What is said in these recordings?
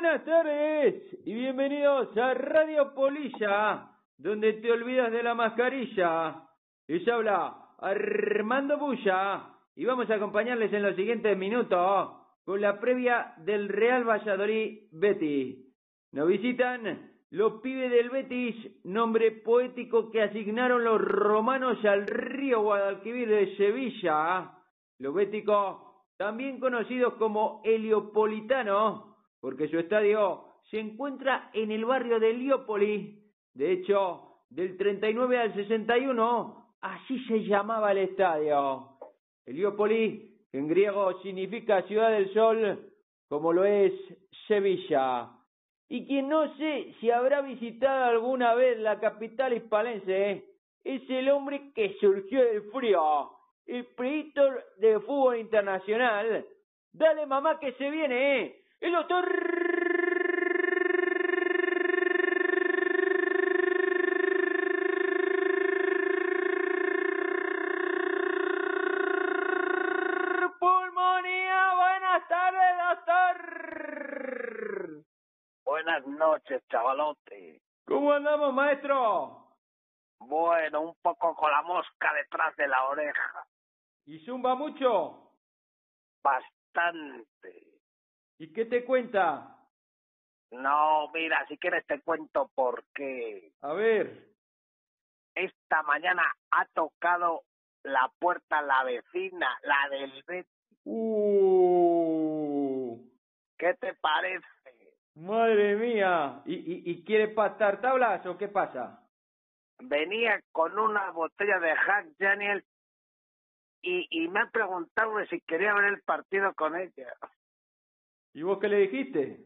Buenas tardes y bienvenidos a Radio Polilla, donde te olvidas de la mascarilla. Les habla Armando Bulla y vamos a acompañarles en los siguientes minutos con la previa del Real Valladolid Betis. Nos visitan los pibes del Betis, nombre poético que asignaron los romanos al río Guadalquivir de Sevilla. Los béticos, también conocidos como Heliopolitanos, porque su estadio se encuentra en el barrio de Heliópolis. De hecho, del 39 al 61, así se llamaba el estadio. Heliópolis, que en griego significa ciudad del sol, como lo es Sevilla. Y quien no sé si habrá visitado alguna vez la capital hispalense, es el hombre que surgió del frío, el predictor de fútbol internacional. Dale mamá que se viene, ¿eh? El doctor Pulmonía. Buenas tardes, doctor. Buenas noches, chavalote. ¿Cómo andamos, maestro? Bueno, un poco con la mosca detrás de la oreja. ¿Y zumba mucho? Bastante. ¿Y qué te cuenta? No, mira, si quieres te cuento por qué. A ver. Esta mañana ha tocado la puerta la vecina, la del Betis. Uh, ¿Qué te parece? madre mía. ¿Y, y, y quiere patar tablas o qué pasa? Venía con una botella de Jack Daniel y, y me ha preguntado si quería ver el partido con ella. ¿Y vos qué le dijiste?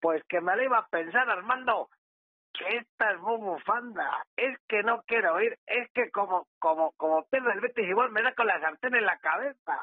Pues que me la iba a pensar, Armando, que esta es muy bufanda. Es que no quiero ir, es que como, como, como pierdo el Betis igual me da con la sartén en la cabeza.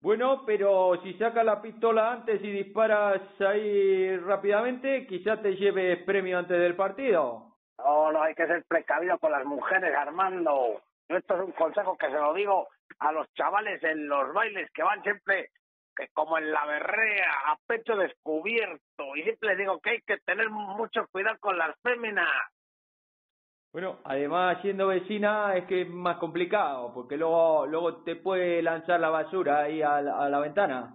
Bueno, pero si sacas la pistola antes y disparas ahí rápidamente, quizá te lleves premio antes del partido. No, no, hay que ser precavido con las mujeres, Armando. Esto es un consejo que se lo digo a los chavales en los bailes que van siempre que como en la berrea, a pecho descubierto. Y siempre les digo que hay que tener mucho cuidado con las féminas. Bueno, además siendo vecina es que es más complicado, porque luego, luego te puede lanzar la basura ahí a la, a la ventana.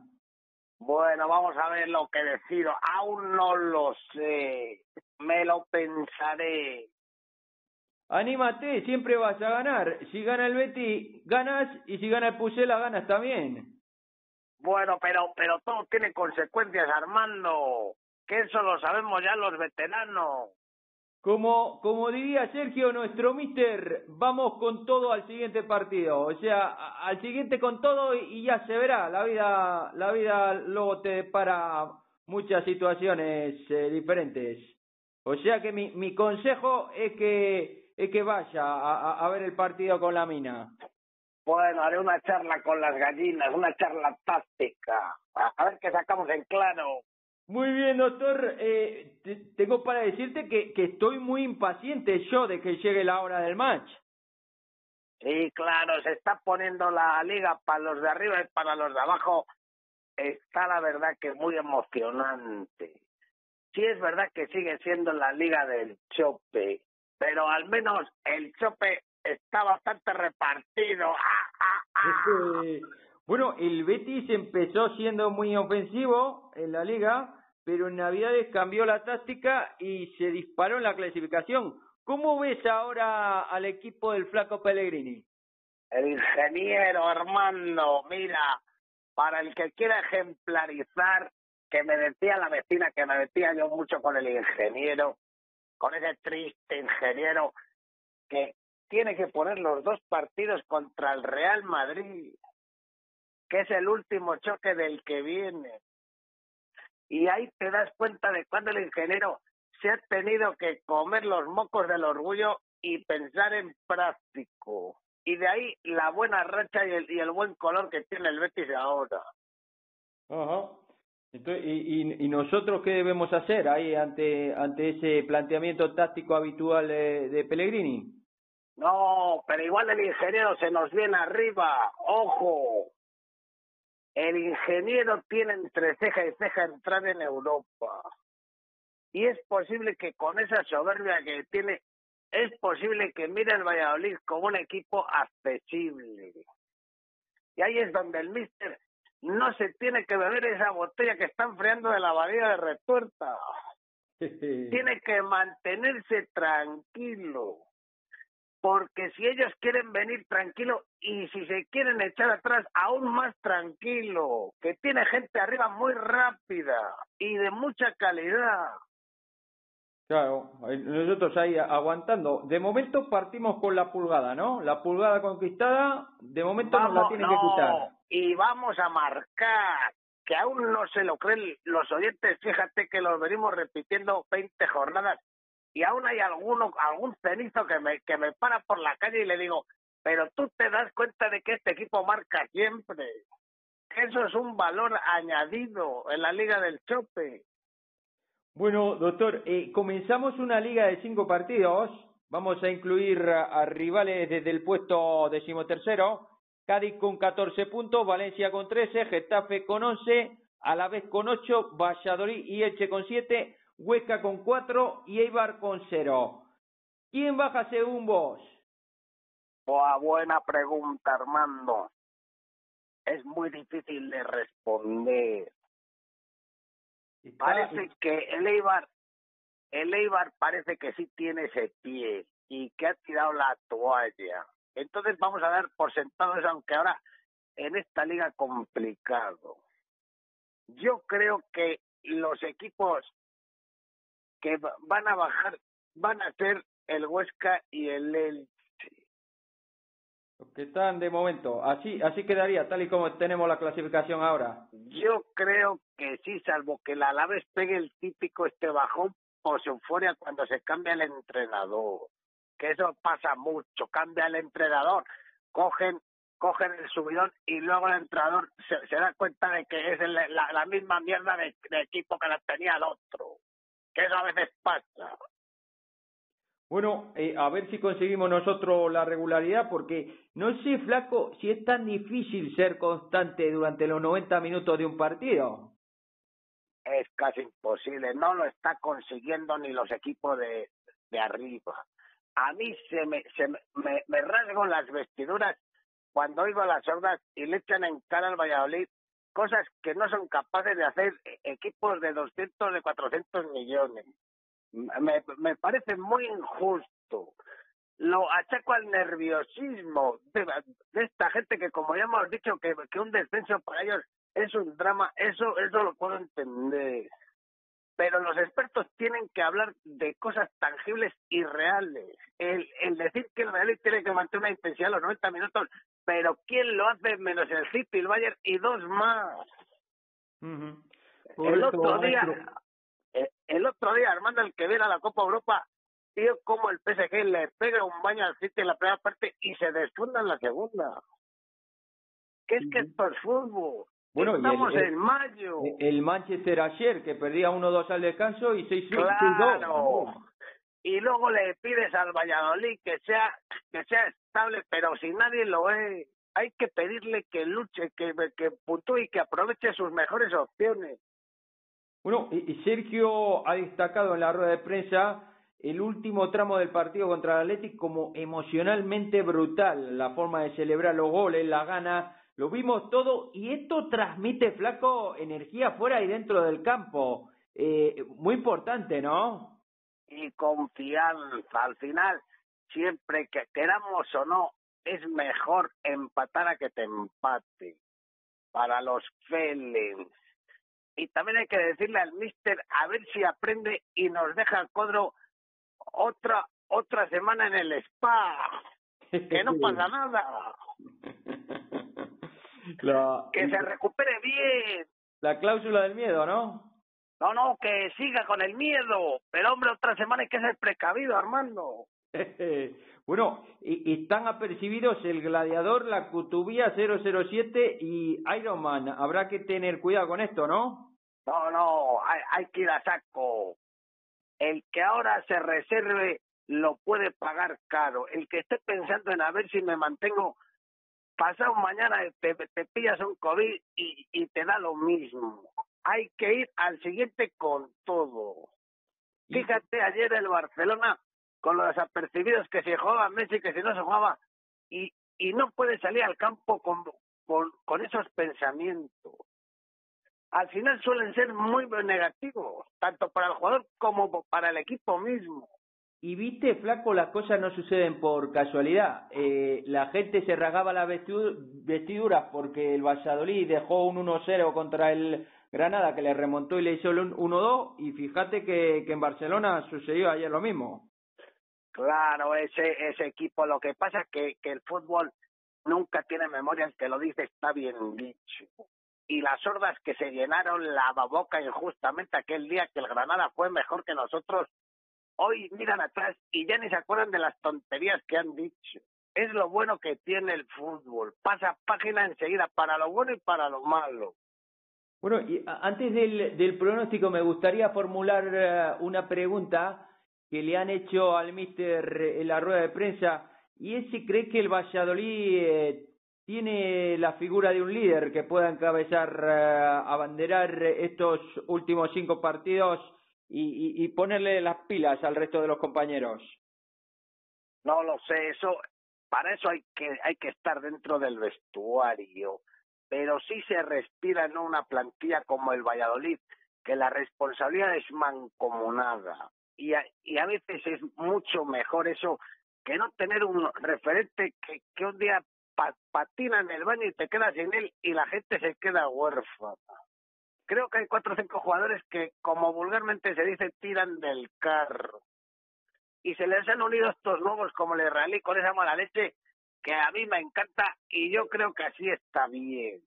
Bueno, vamos a ver lo que decido. Aún no lo sé. Me lo pensaré. Anímate, siempre vas a ganar. Si gana el Betty, ganas, y si gana el Pucela, ganas también. Bueno, pero, pero todo tiene consecuencias, Armando. Que eso lo sabemos ya los veteranos. Como, como diría Sergio, nuestro mister, vamos con todo al siguiente partido. O sea, al siguiente con todo y, ya se verá. La vida, la vida luego te para muchas situaciones eh, diferentes. O sea que mi, mi consejo es que, es que vaya a- a ver el partido con la mina. Bueno, haré una charla con las gallinas, una charla táctica. A, a ver qué sacamos en claro. Muy bien, doctor. Eh, te- tengo para decirte que, que estoy muy impaciente yo de que llegue la hora del match. Sí, claro, se está poniendo la liga para los de arriba y para los de abajo. Está la verdad que muy emocionante. Sí es verdad que sigue siendo la liga del chope, pero al menos el chope está bastante repartido. ¡Ah, ah, ah! Bueno, el Betis empezó siendo muy ofensivo en la liga, pero en Navidades cambió la táctica y se disparó en la clasificación. ¿Cómo ves ahora al equipo del flaco Pellegrini? El ingeniero, Armando, mira, para el que quiera ejemplarizar, que me decía la vecina, que me decía yo mucho con el ingeniero, con ese triste ingeniero, que tiene que poner los dos partidos contra el Real Madrid, que es el último choque del que viene. Y ahí te das cuenta de cuando el ingeniero se ha tenido que comer los mocos del orgullo y pensar en práctico. Y de ahí la buena racha y el, y el buen color que tiene el Betis ahora. Ajá. Y, y, ¿Y nosotros qué debemos hacer ahí ante, ante ese planteamiento táctico habitual de, de Pellegrini? No, pero igual el ingeniero se nos viene arriba. Ojo. El ingeniero tiene entre ceja y ceja entrar en Europa. y es posible que con esa soberbia que tiene, es posible que mire al Valladolid como un equipo accesible. Y ahí es donde el míster no se tiene que beber esa botella que está enfriando de la abadía de retuerta. tiene que mantenerse tranquilo. Porque si ellos quieren venir tranquilo y si se quieren echar atrás, aún más tranquilo. Que tiene gente arriba muy rápida y de mucha calidad. Claro, nosotros ahí aguantando. De momento partimos con la pulgada, ¿no? La pulgada conquistada, de momento nos la tiene que quitar. Y vamos a marcar, que aún no se lo creen los oyentes, fíjate que lo venimos repitiendo 20 jornadas y aún hay alguno, algún cenizo que me, que me para por la calle y le digo, pero tú te das cuenta de que este equipo marca siempre. Eso es un valor añadido en la Liga del Chope. Bueno, doctor, eh, comenzamos una liga de cinco partidos. Vamos a incluir a, rivales desde el puesto decimotercero. Cádiz con 14 puntos, Valencia con 13, Getafe con 11, Alavés con 8, Valladolid y Elche con 7, Huesca con 4 y Eibar con 0. ¿Quién baja según vos? Buena pregunta, Armando. Es muy difícil de responder. Parece que el Eibar, el Eibar parece que sí tiene ese pie y que ha tirado la toalla. Entonces vamos a dar por sentados, aunque ahora en esta liga complicado. Yo creo que los equipos que van a bajar van a ser el Huesca y el Elche. que están de momento. Así, así quedaría, tal y como tenemos la clasificación ahora. Yo creo que sí, salvo que la Alaves pegue el típico este bajón o se euforia cuando se cambia el entrenador. Que eso pasa mucho, cambia el entrenador, cogen cogen el subidón y luego el entrenador se, da cuenta de que es la, misma mierda de, de, equipo que la tenía el otro. Que eso a veces pasa. Bueno, eh, a ver si conseguimos nosotros la regularidad, porque no sé, flaco, si es tan difícil ser constante durante los 90 minutos de un partido. Es casi imposible, no lo está consiguiendo ni los equipos de, de arriba. A mí se me, se me, me, rasgo las vestiduras cuando oigo las hordas y le echan en cara al Valladolid cosas que no son capaces de hacer equipos de 200, de 400 millones me, me parece muy injusto. Lo achaco al nerviosismo de, esta gente que, como ya hemos dicho, que, que un descenso para ellos es un drama, eso, eso lo puedo entender. Pero los expertos tienen que hablar de cosas tangibles y reales. El, el decir que el Real tiene que mantener una intensidad a los 90 minutos, pero ¿quién lo hace menos el City, el Bayern y dos más? El otro día, eh, el otro día, Armando, el que viera la Copa Europa, vio como el PSG le pega un baño al City en la primera parte y se desfunda en la segunda. ¿Qué es que esto es fútbol? Bueno, Estamos en mayo. El Manchester ayer, que perdía 1-2 al descanso y 6-2. Claro. Y luego le pides al Valladolid que sea, que sea estable, pero si nadie lo es, hay que pedirle que luche, que, que puntúe y que aproveche sus mejores opciones. Bueno, Sergio ha destacado en la rueda de prensa el último tramo del partido contra el Atlético como emocionalmente brutal, la forma de celebrar los goles, la gana, lo vimos todo y esto transmite flaco energía fuera y dentro del campo, eh, muy importante, ¿no? Y confianza, al final, siempre que queramos o no, es mejor empatar a que te empate. Para los Felens y también hay que decirle al mister a ver si aprende y nos deja el Codro otra otra semana en el spa. Que no pasa nada que se recupere bien la cláusula del miedo no no no que siga con el miedo pero hombre otra semana hay que ser precavido Armando bueno, y, están apercibidos el Gladiador, la Cutubía 007 y Iron Man. Habrá que tener cuidado con esto, ¿no? No, no, hay, hay que ir a saco. El que ahora se reserve lo puede pagar caro. El que esté pensando en a ver si me mantengo, pasado mañana te, te pillas un COVID y, y te da lo mismo. Hay que ir al siguiente con todo. Fíjate, ayer el Barcelona, con los desapercibidos que se jugaba Messi, que si no se jugaba, y, y no puede salir al campo con, con, con esos pensamientos. Al final suelen ser muy negativos, tanto para el jugador como para el equipo mismo. Y viste, flaco, las cosas no suceden por casualidad. Eh, la gente se rasgaba las vestiduras porque el Valladolid dejó un 1-0 contra el Granada que le remontó y le hizo el 1-2 y fíjate que, que en Barcelona sucedió ayer lo mismo. Claro, ese, ese equipo, lo que pasa es que, que el fútbol nunca tiene memoria, el que lo dice está bien dicho. Y las hordas que se llenaron la boca injustamente aquel día que el Granada fue mejor que nosotros, hoy miran atrás y ya ni se acuerdan de las tonterías que han dicho. Es lo bueno que tiene el fútbol. Pasa página enseguida para lo bueno y para lo malo. Bueno, y antes del, del pronóstico me gustaría formular eh, una pregunta que le han hecho al mister en la rueda de prensa y es si cree que el Valladolid eh, tiene la figura de un líder que pueda encabezar, eh, abanderar estos últimos cinco partidos y, y, y ponerle las pilas al resto de los compañeros. No lo sé, eso para eso hay que hay que estar dentro del vestuario pero sí se respira en una plantilla como el Valladolid, que la responsabilidad es mancomunada. Y a, y a veces es mucho mejor eso que no tener un referente que, un día patina en el baño y te quedas sin él y la gente se queda huérfana. Creo que hay cuatro o cinco jugadores que, como vulgarmente se dice, tiran del carro. Y se les han unido estos nuevos como el israelí con esa mala leche que a mí me encanta y yo creo que así está bien.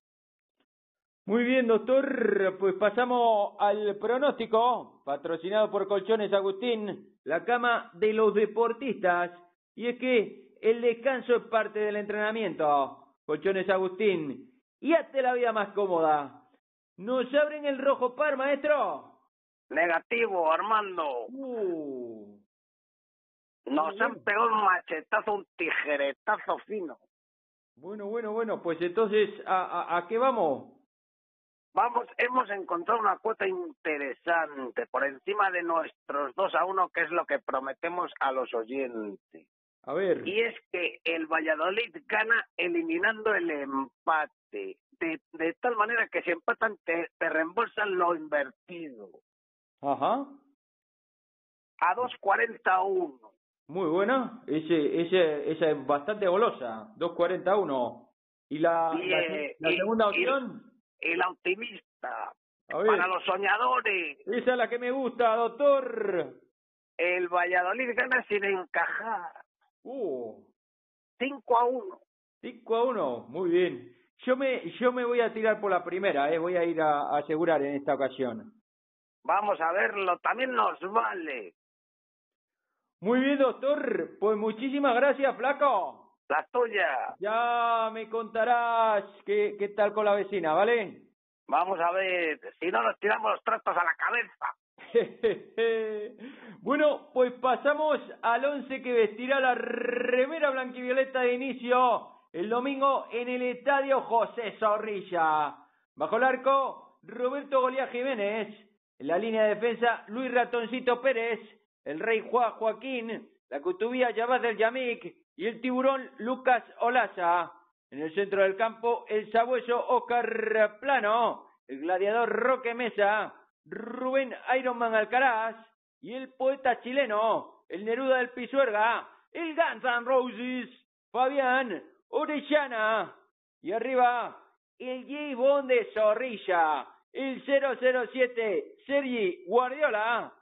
Muy bien, doctor. Pues pasamos al pronóstico, patrocinado por Colchones Agustín, la cama de los deportistas. Y es que el descanso es parte del entrenamiento. Colchones Agustín. Y hazte la vida más cómoda. ¿Nos abren el rojo par, maestro? Negativo, Armando. Uh. Nos han pegado un machetazo, un tijeretazo fino. Bueno, bueno, bueno, pues entonces, ¿a, a, a qué vamos? Vamos, hemos encontrado una cuota interesante por encima de nuestros dos a uno, que es lo que prometemos a los oyentes. A ver. Y es que el Valladolid gana eliminando el empate, de, de tal manera que si empatan te, te reembolsan lo invertido. Ajá. A 2.41. Muy buena, ese, ese, esa es bastante golosa, 2.41. ¿Y la, Y, la, eh, la segunda y- opción? El optimista. Para los soñadores, esa es la que me gusta, doctor. el Valladolid gana sin encajar. Uh, 5 a 1. 5 a 1, muy bien. Yo me, yo me voy a tirar por la primera, eh, voy a ir a, a asegurar en esta ocasión. Vamos a verlo, también nos vale. Muy bien, doctor, pues muchísimas gracias, flaco. La tuya. Ya me contarás qué, qué tal con la vecina, ¿vale? Vamos a ver, si no nos tiramos los trastos a la cabeza. bueno, pues pasamos al once que vestirá la remera blanquivioleta de inicio el domingo en el estadio José Zorrilla. Bajo el arco, Roberto Golía Jiménez. En la línea de defensa, Luis Ratoncito Pérez. El Rey Juan Joaquín. La Cutubía Yabaz del Yamik. Y el tiburón Lucas Olaza. En el centro del campo, el sabueso Oscar Plano. El gladiador Roque Mesa. Rubén Ironman Alcaraz y el poeta chileno, el Neruda del Pisuerga, el Guns N' Roses, Fabián Orellana y arriba el J. Bond de Zorrilla, el 007 Sergi Guardiola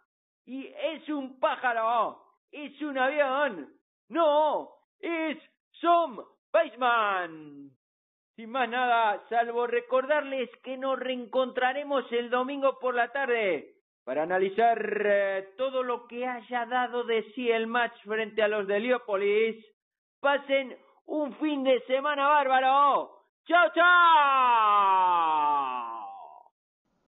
y es un pájaro, es un avión, no, es Som Weisman. Sin más nada, salvo recordarles que nos reencontraremos el domingo por la tarde para analizar eh, todo lo que haya dado de sí el match frente a los de Heliópolis. Pasen un fin de semana bárbaro. ¡Chao, chao!